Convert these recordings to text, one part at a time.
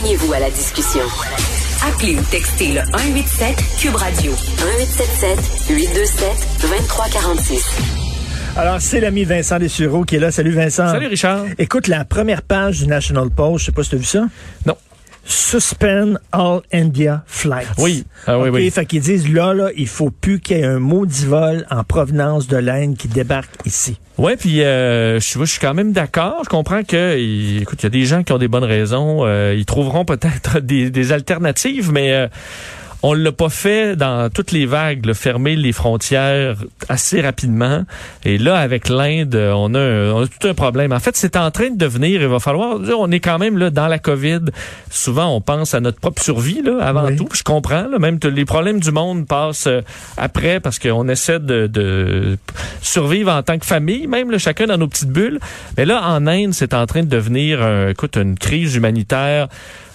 Joignez-vous à la discussion. Appelez ou textez le 187 Cube Radio 1877 827 2346. Alors, c'est l'ami Vincent Dessureau qui est là. Salut Vincent. Salut Richard. Écoute, la première page du National Post, je sais pas si tu as vu ça? Non. Suspend all India flights. Oui. Ah, oui, OK, oui. Fait qu'ils disent, là, là, il faut plus qu'il y ait un maudit vol en provenance de l'Inde qui débarque ici. Ouais, puis euh, je, je suis quand même d'accord. Je comprends que, il- écoute, il y a des gens qui ont des bonnes raisons. euh, ils trouveront peut-être des, des alternatives, mais euh, on l'a pas fait dans toutes les vagues, là, fermer les frontières assez rapidement. Et là, avec l'Inde, on on a tout un problème. En fait, c'est en train de devenir. Il va falloir. On est quand même là dans la COVID. Souvent, on pense à notre propre survie là, avant Oui. tout. Je comprends. Là, même les problèmes du monde passent euh, après parce qu'on essaie de, de survivre en tant que famille, même là, chacun dans nos petites bulles. Mais là, en Inde, c'est en train de devenir, euh, écoute, une crise humanitaire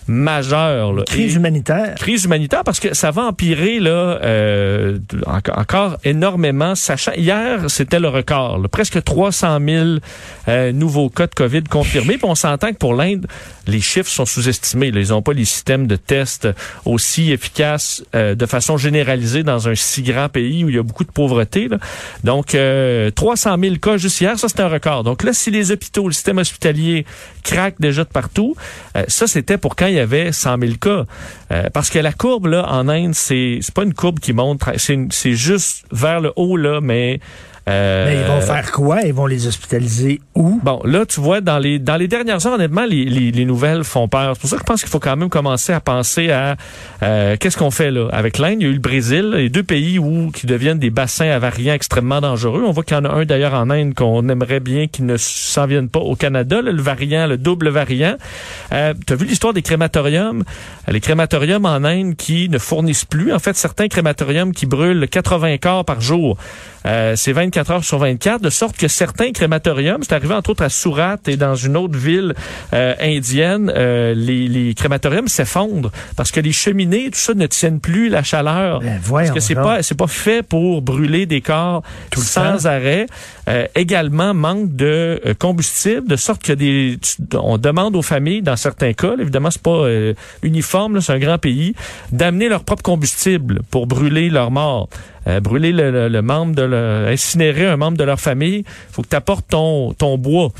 majeure. là. Crise Et- humanitaire. crise humanitaire parce que ça va empirer là euh, encore, encore énormément. Sachant hier c'était le record, là, presque 300 000 euh, nouveaux cas de Covid confirmés. Puis on s'entend que pour l'Inde, les chiffres sont sous-estimés. là. Ils n'ont pas les systèmes de tests aussi efficaces euh, de façon généralisée dans un si grand pays où il y a beaucoup de pauvreté. là. Donc euh, 300 000 cas juste hier, ça c'est un record. Donc là, si les hôpitaux, le système hospitalier craquent déjà de partout, euh, ça c'était pour quand il y avait 100 000 cas. Euh, parce que la courbe là en Inde, c'est c'est pas une courbe qui monte, c'est juste vers le haut là, mais euh, Mais ils vont faire quoi? Ils vont les hospitaliser où? Bon, là, tu vois, dans les dans les dernières heures, honnêtement, les, les, les nouvelles font peur. C'est pour ça que je pense qu'il faut quand même commencer à penser à euh, qu'est-ce qu'on fait là? Avec l'Inde. Il y a eu le Brésil, les deux pays où qui deviennent des bassins à variants extrêmement dangereux. On voit qu'il y en a un d'ailleurs en Inde qu'on aimerait bien qu'il ne s'en vienne pas au Canada, là, le variant, le double variant. Euh, tu as vu l'histoire des crématoriums, les crématoriums en Inde qui ne fournissent plus. En fait, certains crématoriums qui brûlent 80 corps par jour. Euh, c'est 24 heures sur 24, de sorte que certains crématoriums, c'est arrivé entre autres à Surat et dans une autre ville euh, indienne, euh, les, les crématoriums s'effondrent parce que les cheminées, tout ça ne tiennent plus la chaleur. Ben, parce que c'est pas c'est pas fait pour brûler des corps Tout sans arrêt. Euh, également manque de euh, combustible, de sorte que des on demande aux familles dans certains cas, évidemment c'est pas euh, uniforme, c'est un grand pays, d'amener leur propre combustible pour brûler leurs morts. Euh, brûler le, le- le membre de le, incinérer un membre de leur famille, faut que tu apportes ton, ton bois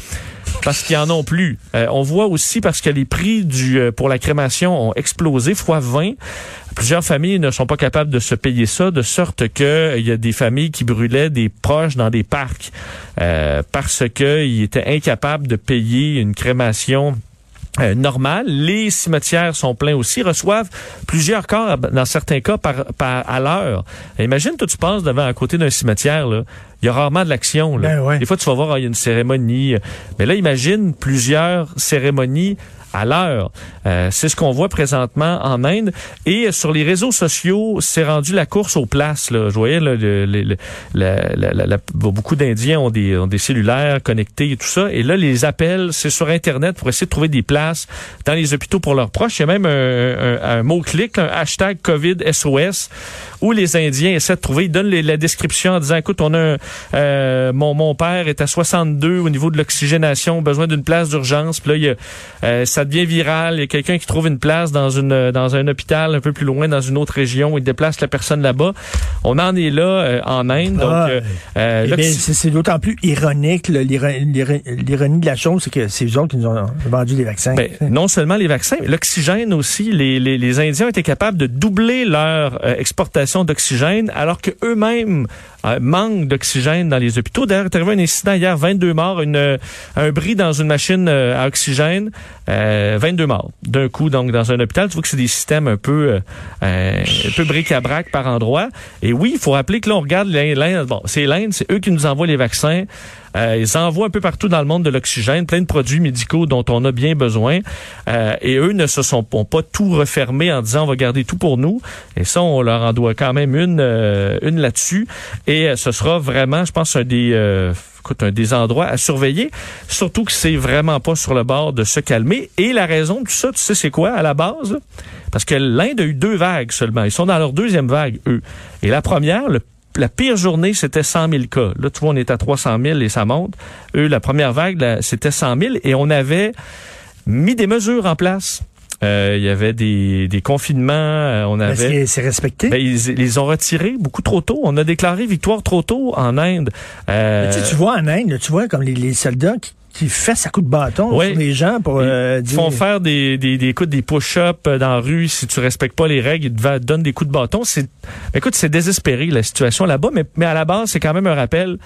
parce qu'ils en ont plus. Euh, on voit aussi parce que les prix du euh, pour la crémation ont explosé fois 20. Plusieurs familles ne sont pas capables de se payer ça, de sorte que euh, il y a des familles qui brûlaient des proches dans des parcs euh, parce qu'ils étaient incapables de payer une crémation euh, normale. Les cimetières sont pleins aussi, reçoivent plusieurs corps, dans certains cas, par, par à l'heure. Imagine, toi, tu passes devant à côté d'un cimetière, là. Il y a rarement de l'action. là. Ben ouais. Des fois, tu vas voir, ah, il y a une cérémonie. Mais là, imagine plusieurs cérémonies à l'heure. Euh, c'est ce qu'on voit présentement en Inde. Et sur les réseaux sociaux, c'est rendu la course aux places. Là. Je voyais là, le- le- le- beaucoup d'Indiens ont des, ont des cellulaires connectés et tout ça. Et là, les appels, c'est sur Internet pour essayer de trouver des places dans les hôpitaux pour leurs proches. Il y a même un, un- un mot-clic, un hashtag COVID SOS, où les Indiens essaient de trouver. Ils donnent les- la description en disant, écoute, on a un, euh, mon, mon père est à 62 au niveau de l'oxygénation, besoin d'une place d'urgence. Puis là, il y a, euh, devient viral. Il y a quelqu'un qui trouve une place dans une dans un hôpital un peu plus loin, dans une autre région. Il déplace la personne là-bas. On en est là euh, en Inde. Donc, Ah, euh, euh, Eh c'est d'autant plus ironique. L'ironie de la chose, c'est que c'est eux autres qui nous ont vendu les vaccins. Ben, non seulement les vaccins, mais l'oxygène aussi. Les, les, les Indiens été capables de doubler leur exportation d'oxygène alors que eux-mêmes euh, manquent d'oxygène dans les hôpitaux. D'ailleurs, il est arrivé un incident hier, 22 morts, euh, un bris dans une machine euh, à oxygène, euh, 22 morts d'un coup donc dans un hôpital. Tu vois que c'est des systèmes un peu un peu bric-à-brac par endroit. Et oui, il faut rappeler que là on regarde l'Inde- Bon, c'est l'Inde, c'est eux qui nous envoient les vaccins. Euh, ils envoient un peu partout dans le monde de l'oxygène, plein de produits médicaux dont on a bien besoin. Euh, et eux ne se sont pas tout refermés en disant on va garder tout pour nous. Et ça, on leur en doit quand même une, euh, une là-dessus. Et ce sera vraiment, je pense, un des écoute, un des endroits à surveiller, surtout que c'est vraiment pas sur le bord de se calmer. Et la raison de tout ça, tu sais, c'est quoi à la base? Parce que l'Inde a eu deux vagues seulement. Ils sont dans leur deuxième vague, eux. Et la première, la pire journée, c'était 100 000 cas. Là, tu vois, on est à 300 000 et ça monte. Eux, la première vague, c'était 100 000 et on avait mis des mesures en place. Euh, il y avait des, des confinements. Euh, on avait. C'est respecté? Ben, ils, les ont retirés beaucoup trop tôt. On a déclaré victoire trop tôt en Inde. Euh, tu, tu, vois en Inde, tu vois comme les, les soldats qui qui fait à coup de bâton sur les gens pour euh, Ils font faire des, des, des, des push-ups dans la rue si tu respectes pas les règles, ils te donnent des coups de bâton. C'est, écoute, c'est désespéré la situation là-bas, mais, mais à la base, c'est quand même un rappel.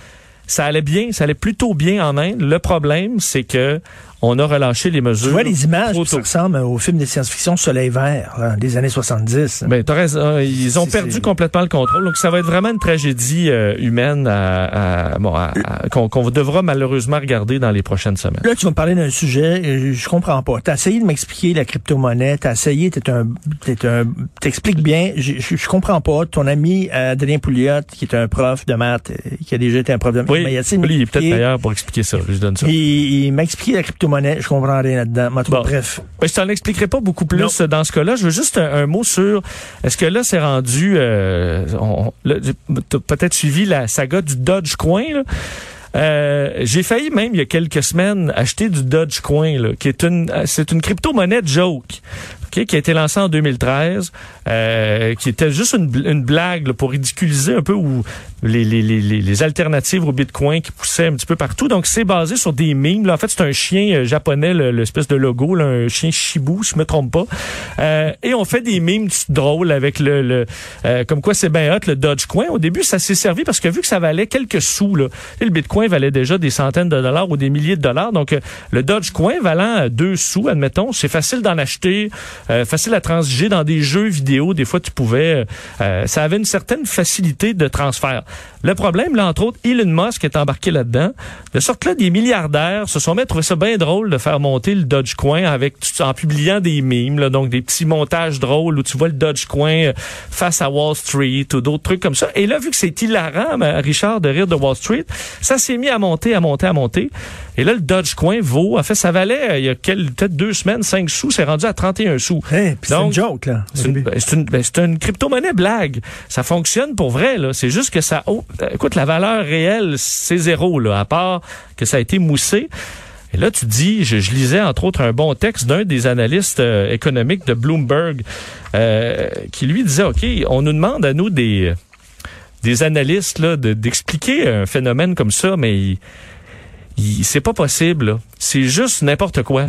Ça allait bien, ça allait plutôt bien en Inde. Le problème, c'est que on a relâché les mesures. Tu vois les images qui ressemblent au film de science-fiction Soleil vert des années 70. Ben, raison. Hein, ils ont perdu complètement le contrôle. Donc, ça va être vraiment une tragédie euh, humaine à, à, bon, qu'on devra malheureusement regarder dans les prochaines semaines. Là, tu vas me parler d'un sujet, euh, je comprends pas. T'as essayé de m'expliquer la crypto-monnaie, t'as essayé, t'es un, t'es un, t'expliques bien. Je, comprends pas. Ton ami euh, Adrien Pouliot, qui est un prof de maths, qui a déjà été un prof de maths, oui, il, il est peut-être meilleur pour expliquer ça. Je donne ça. Il, il m'a expliqué la crypto monnaie. Je comprends rien là-dedans. Bref. Ben, je t'en expliquerai pas beaucoup plus dans ce cas-là. Je veux juste un, mot sur est-ce que là, c'est rendu. Euh, peut-être suivi la saga du Dogecoin. Là. Euh, j'ai failli même il y a quelques semaines acheter du Dogecoin, là, qui est une c'est une crypto-monnaie joke qui a été lancé en 2013, euh, qui était juste une, une blague pour ridiculiser un peu où les, les, les, les, alternatives au Bitcoin qui poussaient un petit peu partout. Donc, c'est basé sur des mimes. Là. En fait, c'est un chien euh, japonais, l'espèce de logo, là, un chien Shibu, si je me trompe pas. Euh, et on fait des mimes drôles avec le... le euh, comme quoi c'est bien hot, le Dogecoin. Au début, ça s'est servi parce que vu que ça valait quelques sous, là, le Bitcoin valait déjà des centaines de dollars ou des milliers de dollars. Donc, euh, le Dogecoin valant deux sous, admettons, c'est facile d'en acheter. Euh, facile à transiger dans des jeux vidéo. Des fois, tu pouvais... Euh, ça avait une certaine facilité de transfert. Le problème, là, entre autres, Elon Musk est embarqué là-dedans. De sorte que là, des milliardaires se sont mis à trouver ça bien drôle de faire monter le Dogecoin avec, en publiant des mimes, là, donc des petits montages drôles où tu vois le Dogecoin euh, face à Wall Street ou d'autres trucs comme ça. Et là, vu que c'est hilarant, Richard, de rire de Wall Street, ça s'est mis à monter, à monter, à monter. Et là, le Dogecoin vaut, en fait, ça valait, euh, il y a peut-être deux semaines, 5 sous, c'est rendu à 31 sous. c'est une joke, là. C'est une, ben, ben, une crypto-monnaie blague. Ça fonctionne pour vrai, là. C'est juste que ça, oh, écoute, la valeur réelle, c'est zéro, là, à part que ça a été moussé. Et là, tu dis, je, lisais entre autres un bon texte d'un des analystes euh, économiques de Bloomberg euh, qui lui disait, OK, on nous demande à nous des, des analystes là, d'expliquer un phénomène comme ça, mais c'est pas possible. C'est juste n'importe quoi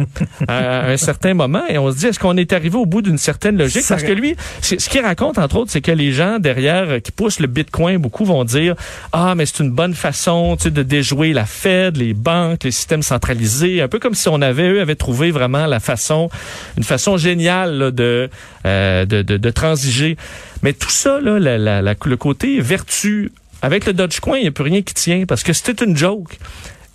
à, un certain moment. Et on se dit, est-ce qu'on est arrivé au bout d'une certaine logique? Parce que lui, ce qu'il raconte, entre autres, c'est que les gens derrière euh, qui poussent le Bitcoin, beaucoup vont dire, ah, mais c'est une bonne façon de déjouer la Fed, les banques, les systèmes centralisés. Un peu comme si on avait, eux, avaient trouvé vraiment la façon, une façon géniale de, euh, de, de, de, transiger. Mais tout ça, là, la, la, le côté vertu, avec le Dogecoin, il n'y a plus rien qui tient parce que c'était une joke.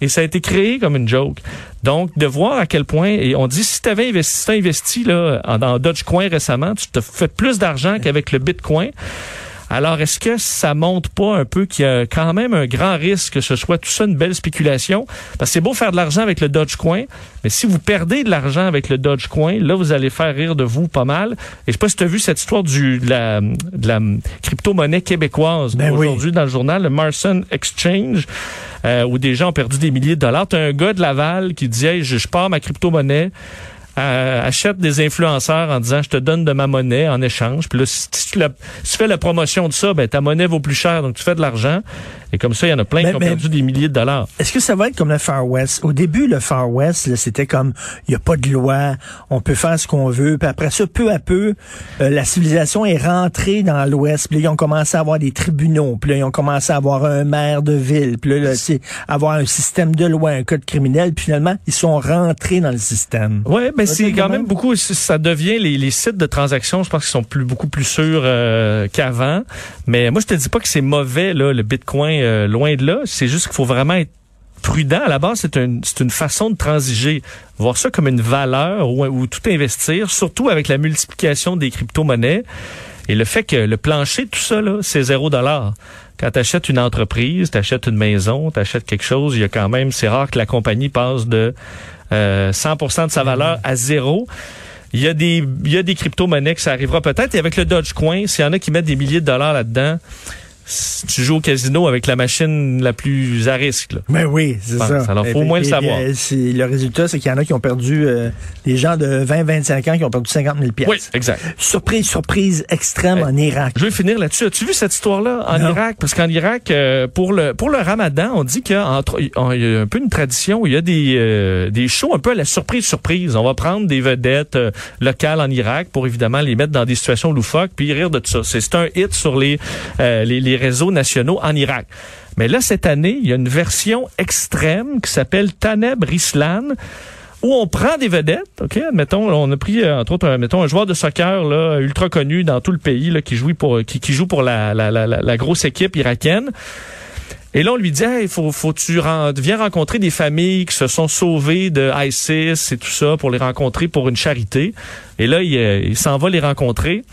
Et ça a été créé comme une joke. Donc, de voir à quel point, et on dit, si tu avais investi, investi là, dans Dogecoin récemment, tu te fais plus d'argent qu'avec le Bitcoin. Alors, est-ce que ça montre pas un peu qu'il y a quand même un grand risque que ce soit tout ça une belle spéculation? Parce que c'est beau faire de l'argent avec le Dogecoin, mais si vous perdez de l'argent avec le Dogecoin, là, vous allez faire rire de vous pas mal. Et je sais pas si tu as vu cette histoire du, de la, de la crypto-monnaie québécoise ben aujourd'hui dans le journal, le Marson Exchange. Euh, où des gens ont perdu des milliers de dollars. Tu un gars de Laval qui dit je, je pars ma crypto-monnaie euh, achète des influenceurs en disant je te donne de ma monnaie en échange. Puis là, si tu, fais la promotion de ça, ben ta monnaie vaut plus cher, donc tu fais de l'argent. Et comme ça, il y en a plein qui ont perdu des milliers de dollars. Est-ce que ça va être comme le Far West? Au début, le Far West, c'était comme il n'y a pas de loi, on peut faire ce qu'on veut. Puis après ça, peu à peu, euh, la civilisation est rentrée dans l'Ouest. Puis là, ils ont commencé à avoir des tribunaux. Puis là, ils ont commencé à avoir un maire de ville. Puis là, c'est avoir un système de loi, un code criminel. Puis finalement, ils sont rentrés dans le système. Ouais, ben c'est quand même beaucoup. Ça devient les, sites de transactions. Je pense qu'ils sont plus beaucoup plus sûrs euh, qu'avant. Mais moi, je te dis pas que c'est mauvais là, le Bitcoin. Euh, loin de là. C'est juste qu'il faut vraiment être prudent. À la base, c'est une, c'est une façon de transiger. Voir ça comme une valeur ou, ou tout investir, surtout avec la multiplication des crypto-monnaies. Et le fait que le plancher, tout ça, là, c'est zéro dollar. Quand tu achètes une entreprise, tu achètes une maison, tu achètes quelque chose, il y a quand même, c'est rare que la compagnie passe de euh, 100% de sa valeur à zéro. Il y a des, il y a des crypto-monnaies que ça arrivera peut-être. Et avec le Dogecoin, s'il y en a qui mettent des milliers de dollars là-dedans, tu joues au casino avec la machine la plus à risque. Là. Ben oui, c'est Bon, ça. alors, faut au moins le savoir. euh, le résultat, c'est qu'il y en a qui ont perdu, euh, des gens de 20-25 ans qui ont perdu 50 000 pièces. Oui, exact. Surprise, surprise extrême en Irak. Je vais finir là-dessus. As-tu vu cette histoire-là en Non. Irak? Parce qu'en Irak, euh, pour le pour le Ramadan, on dit qu'il y a, entre- il y a un peu une tradition. où Il y a des euh, des shows un peu à la surprise surprise. On va prendre des vedettes euh, locales en Irak pour évidemment les mettre dans des situations loufoques puis rire de tout ça. C'est un hit sur les, euh, les réseaux nationaux en Irak. Mais là cette année, il y a une version extrême qui s'appelle Taneb Rislan où on prend des vedettes, OK? Admettons, on a pris, euh, entre autres, un, joueur de soccer là, ultra connu dans tout le pays là, qui, joue pour, la, grosse équipe irakienne. Et là, on lui dit, il faut, faut tu viens rencontrer des familles qui se sont sauvées de ISIS et tout ça pour les rencontrer pour une charité. Et là, il, euh, il s'en va les rencontrer.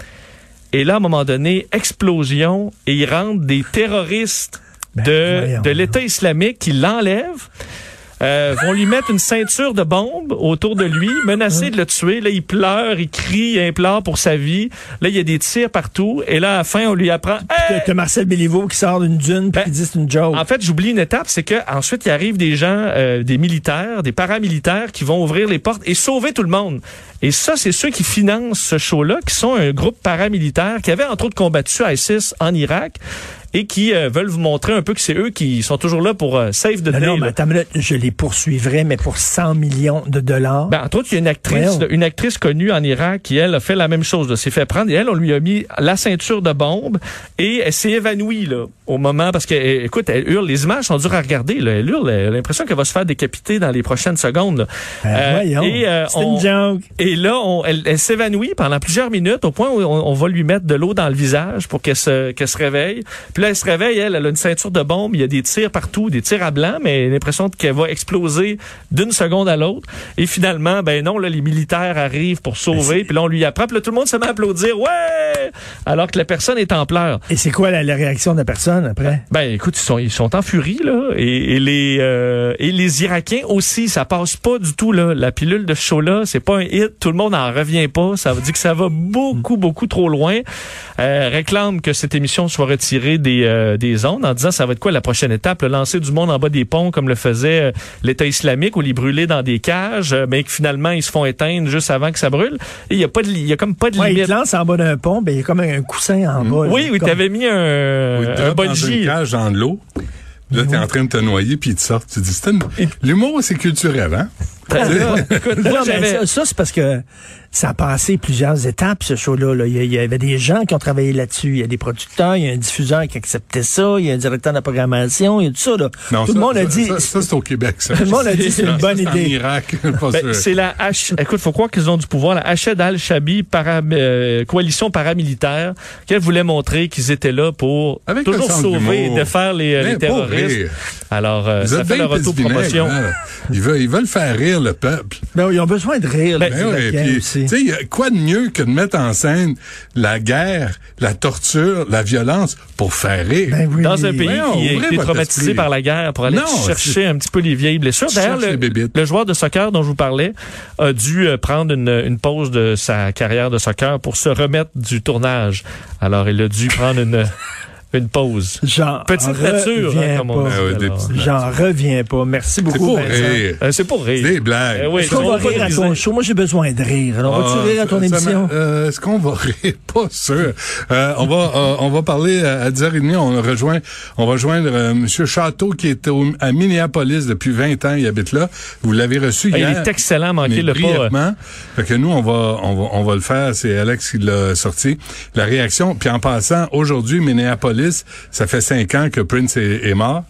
Et là, à un moment donné, explosion et il rentre des terroristes Ben, de, voyons de l'État islamique qui l'enlèvent. Euh, vont lui mettre une ceinture de bombe autour de lui, menacer de le tuer. Là, il pleure, il crie, il implore pour sa vie. Là, il y a des tirs partout. Et là, à la fin, on lui apprend... Hey! T'as Marcel Béliveau qui sort d'une dune puis Ben, qui dit c'est une joke. En fait, j'oublie une étape, c'est que ensuite il arrive des gens, euh, des militaires, des paramilitaires qui vont ouvrir les portes et sauver tout le monde. Et ça, c'est ceux qui financent ce show-là, qui sont un groupe paramilitaire qui avait entre autres combattu ISIS en Irak et qui euh, veulent vous montrer un peu que c'est eux qui sont toujours là pour euh, save the non, day. non, mais attends, je les poursuivrais, mais pour 100 millions de dollars. Ben, entre autres, il y a une actrice, une actrice connue en Irak qui, elle, a fait la même chose. s'est fait prendre et elle, on lui a mis la ceinture de bombe et elle s'est évanouie là, au moment parce que, eh, écoute, elle hurle. Les images sont dures à regarder. Là. Elle hurle. Elle a l'impression qu'elle va se faire décapiter dans les prochaines secondes. là. Ben, Euh, voyons, et, euh, c'est on- une joke. et là, on- elle, elle s'évanouit pendant plusieurs minutes au point où on, on va lui mettre de l'eau dans le visage pour qu'elle se, qu'elle se réveille. Puis là, elle se réveille, elle, elle a une ceinture de bombe, il y a des tirs partout, des tirs à blanc, mais elle a l'impression qu'elle va exploser d'une seconde à l'autre. Et finalement, ben non, là, les militaires arrivent pour sauver, puis là, on lui apprend, puis là, tout le monde se met à applaudir, ouais! Alors que la personne est en pleurs. Et c'est quoi la, la réaction de la personne après? Ben écoute, ils sont ils sont en furie là et, et les euh, et les Irakiens aussi, ça passe pas du tout là. La pilule de show là, c'est pas un hit, tout le monde en revient pas. Ça veut dire que ça va beaucoup beaucoup trop loin. Euh, réclame que cette émission soit retirée des euh, des ondes en disant ça va être quoi la prochaine étape, le lancer du monde en bas des ponts comme le faisait euh, l'État islamique ou les brûler dans des cages, euh, mais que finalement ils se font éteindre juste avant que ça brûle. Il y a pas de il y a comme pas de Ouais, limite. te lance en bas d'un pont, ben il y a comme un coussin en bas. là, oui, oui, comme- t'avais mis un, Oui, un dans bungee. une cage dans l'eau. Là, t'es en train de te noyer, puis ils te sortent. Tu dis, c'est une- l'humour, c'est culturel, hein? Écoute, moi, Non, mais j'avais- ça, ça, c'est parce que ça a passé plusieurs étapes, ce show-là. là. Il, y avait des gens qui ont travaillé là-dessus. Il y a des producteurs, il y a un diffuseur qui acceptait ça, il y a un directeur de la programmation, il y a tout ça. Là. Non, tout ça, le monde a dit... Ça, ça, c'est au Québec, ça. Tout le monde a dit c'est une bonne c'est En idée. Ben, c'est la H. Écoute, faut croire qu'ils ont du pouvoir. La Hached al-Shabi para, euh, coalition paramilitaire, qu'elle voulait montrer qu'ils étaient là pour Avec le toujours sauver, d'humour. défaire les, euh, les terroristes. rire. Alors, euh, ça fait leur auto-promotion. hein? Ils veulent, ils veulent faire rire le peuple. Ben, ils ont besoin de rire. Ben, Ben ouais, aussi. Tu sais, y a quoi de mieux que de mettre en scène la guerre, la torture, la violence pour faire rire? Ben oui. Dans un pays Voyons, qui a été traumatisé esprit. par la guerre pour aller Non, chercher un petit peu les vieilles blessures. D'ailleurs, le, le joueur de soccer dont je vous parlais a dû euh, prendre une, une pause de sa carrière de soccer pour se remettre du tournage. Alors, il a dû prendre une, une pause. J'en Petite nature, hein, reviens comme on pas. dit. Ah petites- J'en reviens pas. Merci C'est beaucoup, pour Vincent. rire. Euh, c'est pour rire. Des blagues. Eh oui, Est-ce qu'on on va rire à ton show? Moi, j'ai besoin de rire. Alors, vas-tu Ah, rire à ton ça- émission? euh, Est-ce qu'on va rire? Pas sûr. Euh, on va euh, on va parler à, à 10h30. On rejoint on va rejoindre euh, Monsieur Château qui est au- à Minneapolis depuis 20 ans. Il habite là. Vous l'avez reçu Ah, il hier. est excellent, manquez mais le pas. Fait que nous, on va, on va, on va le faire. C'est Alex qui l'a sorti. La réaction. Puis en passant, aujourd'hui, Minneapolis, ça fait cinq ans que Prince est, mort.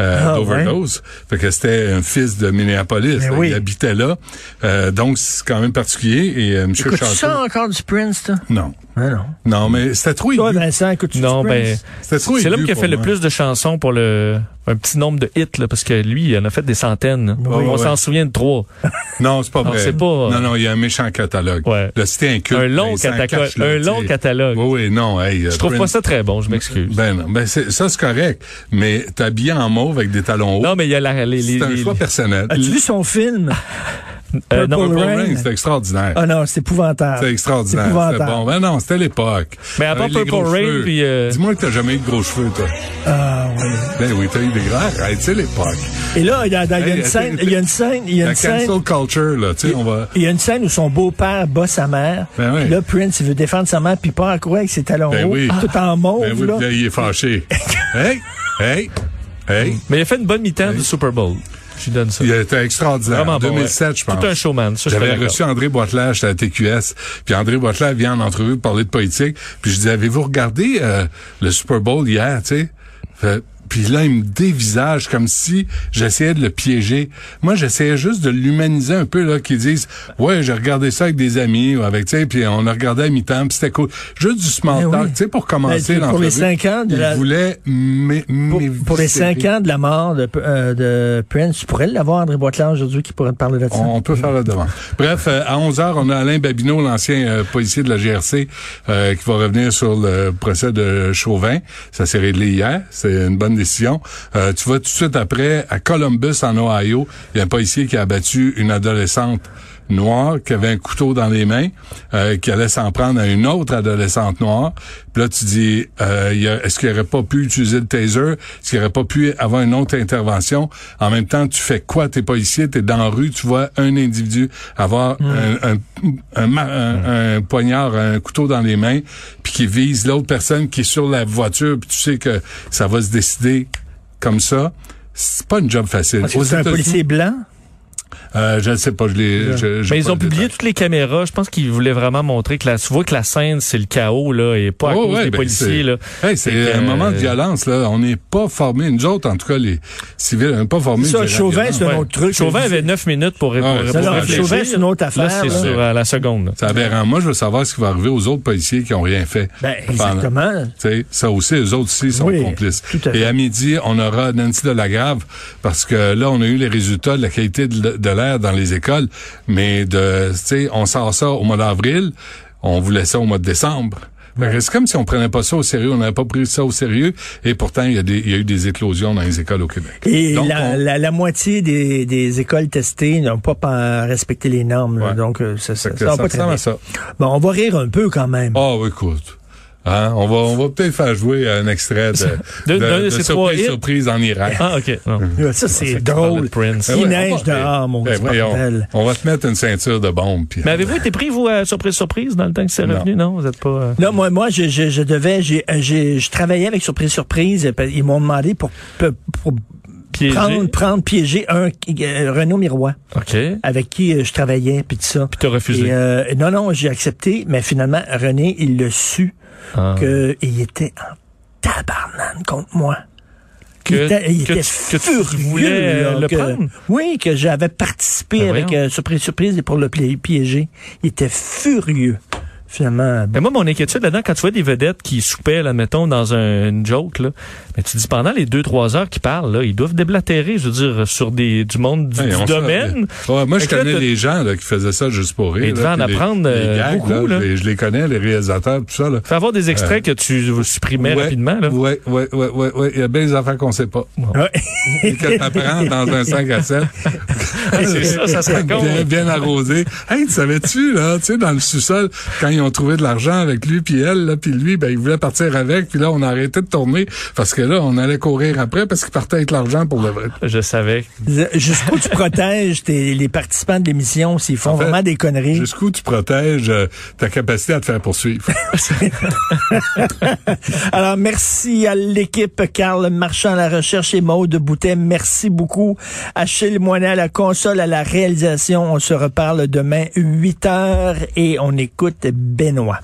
Euh, Ah, d'overdose. Fait que c'était un fils de Minneapolis. Là, oui. Il habitait là. Euh, donc, c'est quand même particulier. Et euh, M. Écoutes-tu Chateau... ça encore du Prince, toi? Non. Ah non. Non, mais c'était trop Toi. Vincent, écoutes-tu Non, du ben, Prince? C'était trop c'est l'homme qui a fait pour le moi. plus de chansons pour le un petit nombre de hits, là, parce que lui, il en a fait des centaines. Oui, On ouais. s'en souvient de trois. Non, c'est pas Non, vrai. c'est pas- Non, non, il y a un méchant catalogue. Ouais. Là, c'était un culte. Un long Vincent, catalogue. cache-le, Un tu long catalogue. Oui, oui, non. Hey, Je trouve pas ça très bon, je m'excuse. Ben non, ben c'est, ça c'est correct, mais t'es habillé en mauve avec des talons hauts. Non, mais il y a la, les, les, c'est un les- choix personnel. As-tu vu son film? euh, Purple Rain? Rain, c'est extraordinaire. Ah non, c'est épouvantable. C'est extraordinaire. C'est C'était épouvantable. bon. Ben non, c'était l'époque. Mais à part Avec les Purple gros Rain, cheveux. puis, euh, Dis-moi que t'as jamais eu de gros cheveux, toi. Ah oui. Ben oui, t'as eu des grands. Arrête, c'est l'époque. Et là, il y a, une scène, il y a une scène, il y a une scène. cancel culture, là, tu sais, on va... Il y a une scène où son beau-père bat sa mère. Ben oui. Là, Prince, il veut défendre sa mère, puis part à courir avec ses talons Ben hauts, oui. tout en mauve, Ben oui, là, il est fâché. hey, hey, hey. Mais il a fait une bonne mi-temps du Super Bowl. Je lui donne ça. Il était extraordinaire. Vraiment en bon, 2007, ouais. je pense. Tout un showman, J'avais reçu André Boitelage à la TQS. Puis André Boitelage vient en entrevue pour parler de politique. Puis je disais, avez-vous regardé euh, le Super Bowl hier, tu sais? Puis là, il me dévisage comme si j'essayais de le piéger. Moi, j'essayais juste de l'humaniser un peu, là, qu'ils disent, ouais, j'ai regardé ça avec des amis, ou avec, tu sais, puis on a regardé à mi-temps, puis c'était cool. Juste du small Ben talk, oui. tu sais, pour commencer Ben, pour les cinq ans de la- voulait Pour, pour les cinq ans de la mort de, euh, de Prince, tu pourrais l'avoir, André Boitelard, aujourd'hui, qui pourrait te parler de ça. On, on peut faire le devant. Bref, euh, à 11 heures, on a Alain Babineau, l'ancien euh, policier de la GRC, euh, qui va revenir sur le procès de Chauvin. Ça s'est réglé hier. C'est une bonne Euh, tu vois, tout de suite après, à Columbus, en Ohio, il y a un policier qui a abattu une adolescente noire qui avait un couteau dans les mains, euh, qui allait s'en prendre à une autre adolescente noire. Puis là, tu dis, euh, est-ce qu'il aurait pas pu utiliser le taser? Est-ce qu'il aurait pas pu avoir une autre intervention? En même temps, tu fais quoi? T'es pas ici, t'es dans la rue, tu vois un individu avoir un, un, un, ma- un- un poignard, un couteau dans les mains, puis qui vise l'autre personne qui est sur la voiture, puis tu sais que ça va se décider comme ça. C'est pas une job facile. Aux c'est un policier blanc? Euh, je ne sais pas, je l'ai. je- j'ai Mais ils ont publié toutes les caméras. Je pense qu'ils voulaient vraiment montrer que la, tu vois que la scène, c'est le chaos, là, et pas à Oh, cause ouais, des ben, policiers, c'est- là. Hey, c'est un moment de violence, là. On n'est pas formés. Nous autres, en tout cas, les civils, on n'est pas formés. Ça, de la Chauvin, c'est un Ouais. autre truc. Chauvin avait neuf minutes pour, répondre. Non, réfléchir. Chauvin, c'est une autre affaire, Là, c'est là. sur à la seconde. C'est aberrant. Moi, je veux savoir ce qui va arriver aux autres policiers qui ont rien fait. Ben, exactement. Tu sais, ça aussi, eux autres aussi sont Oui, complices. tout à fait. Et à midi, on aura Nancy Delagrave parce que là, on a eu les résultats de la qualité de, de dans les écoles, mais de, tu sais, on sort ça au mois d'avril, on voulait ça au mois de décembre. Que C'est comme si on prenait pas ça au sérieux, on n'avait pas pris ça au sérieux, et pourtant il y, a des, il y a eu des éclosions dans les écoles au Québec. Et Donc, la, on- la, la moitié des, des écoles testées n'ont pas pa- respecté les normes. là. Ouais. donc, euh, ça, ça, ça va pas très bien. ça. Bon, on va rire un peu quand même. Ah, oui, écoute. Hein, on va, on va peut-être faire jouer un extrait de, De- de, d'un de de ces surprise, surprise en Irak. Ah, OK. Non. Ça, c'est drôle. Prince. Il ouais, neige dehors, mon ben bordel. On va te mettre une ceinture de bombe. Puis, Mais avez-vous été pris, vous, à surprise, surprise, dans le temps que c'est revenu? Non, vous êtes pas... euh, Non, moi, moi, je, je, je devais, j'ai, euh, j'ai, je travaillais avec Surprise Surprise. Ils m'ont demandé pour, pour, pour prendre, prendre, piéger un euh, Renaud Miroir OK. Puis avec qui euh, je travaillais, puis tout ça. t'as refusé. Et, euh, non, non, j'ai accepté, mais finalement, René, il l'a su Ah. qu'il était en tabarnane contre moi. Que- il était, il que était tu- que tu furieux, voulais, là, le que- prendre? Oui, que j'avais participé Ben avec euh, Surprise Surprise pour le pi- piéger. Il était furieux. Finalement, Mais moi, mon inquiétude là-dedans, quand tu vois des vedettes qui soupaient, là, mettons, dans un, une joke, là, mais tu dis pendant les deux, trois heures qu'ils parlent, là, ils doivent déblatérer, je veux dire, sur des, du monde du, Hey, du on domaine. Ouais, moi, je là, connais les gens là, qui faisaient ça juste pour rire. Et vas en les- apprendre, les euh, gags, beaucoup, là. je, les, je les connais, les réalisateurs, tout ça. Là. Faut avoir des extraits que tu supprimais Ouais, rapidement, là. Ouais, ouais, ouais, ouais, ouais. Il y a bien des affaires qu'on sait pas. Ouais. Et que t'apprends dans un 5 à 7. Hey, c'est ça, ça se raconte. Bien, bien arrosé. Hey, tu savais-tu, là, tu sais, dans le sous-sol, quand ils ont trouvé de l'argent avec lui puis elle, là, puis lui, ben, il voulait partir avec, puis là, on a arrêté de tourner parce que là, on allait courir après parce qu'il partait avec l'argent pour le vrai. Je savais. jusqu'où tu protèges tes- les participants de l'émission s'ils font En fait, vraiment des conneries? Jusqu'où tu protèges euh, ta capacité à te faire poursuivre. Alors, merci à l'équipe Carl Marchand à la recherche et Maude Boutet. Merci beaucoup. Achille Moinet à la console, à la réalisation. On se reparle demain 8 heures et on écoute Benoît.